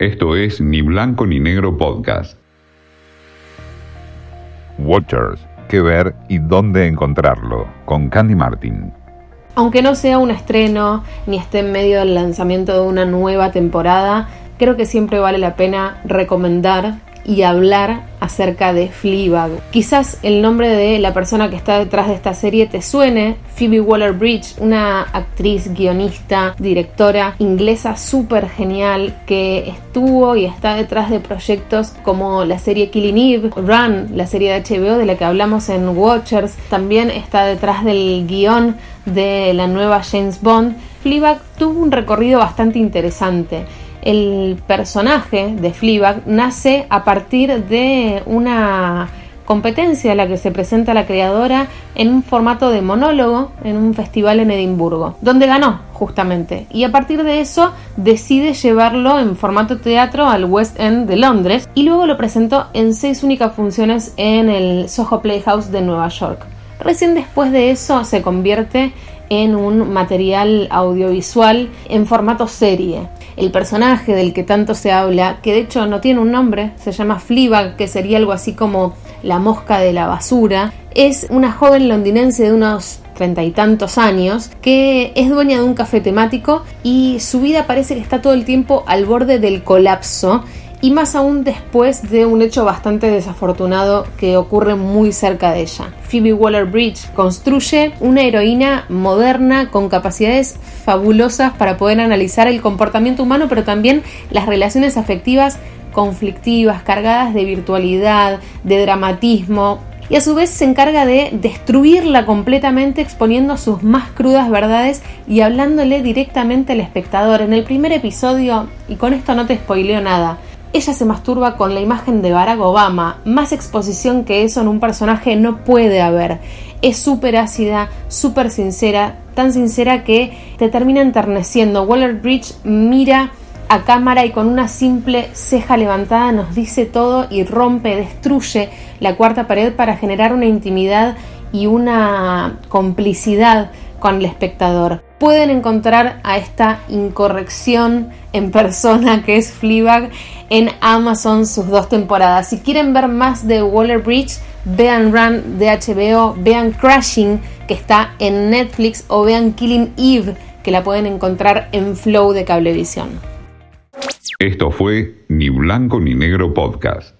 Esto es Ni Blanco ni Negro Podcast. Watchers, qué ver y dónde encontrarlo, con Candy Martin. Aunque no sea un estreno ni esté en medio del lanzamiento de una nueva temporada, creo que siempre vale la pena recomendar y hablar acerca de Fleabag. Quizás el nombre de la persona que está detrás de esta serie te suene, Phoebe Waller-Bridge, una actriz, guionista, directora inglesa súper genial que estuvo y está detrás de proyectos como la serie Killing Eve, Run, la serie de HBO de la que hablamos en Watchers, también está detrás del guion de la nueva James Bond. Fleabag tuvo un recorrido bastante interesante el personaje de Fleabag nace a partir de una competencia a la que se presenta la creadora en un formato de monólogo en un festival en Edimburgo, donde ganó justamente. Y a partir de eso decide llevarlo en formato teatro al West End de Londres y luego lo presentó en seis únicas funciones en el Soho Playhouse de Nueva York. Recién después de eso se convierte en un material audiovisual en formato serie el personaje del que tanto se habla, que de hecho no tiene un nombre, se llama Fleabag, que sería algo así como la mosca de la basura, es una joven londinense de unos treinta y tantos años que es dueña de un café temático y su vida parece que está todo el tiempo al borde del colapso y más aún después de un hecho bastante desafortunado que ocurre muy cerca de ella. Phoebe Waller-Bridge construye una heroína moderna con capacidades fabulosas para poder analizar el comportamiento humano, pero también las relaciones afectivas conflictivas, cargadas de virtualidad, de dramatismo, y a su vez se encarga de destruirla completamente exponiendo sus más crudas verdades y hablándole directamente al espectador. En el primer episodio, y con esto no te spoileo nada, ella se masturba con la imagen de Barack Obama. Más exposición que eso en un personaje no puede haber. Es súper ácida, súper sincera, tan sincera que te termina enterneciendo. Waller Bridge mira a cámara y con una simple ceja levantada nos dice todo y rompe, destruye la cuarta pared para generar una intimidad y una complicidad con el espectador. Pueden encontrar a esta incorrección en persona que es Fleabag en Amazon sus dos temporadas. Si quieren ver más de Waller Bridge, vean Run de HBO, vean Crashing que está en Netflix o vean Killing Eve que la pueden encontrar en Flow de Cablevisión. Esto fue Ni Blanco ni Negro Podcast.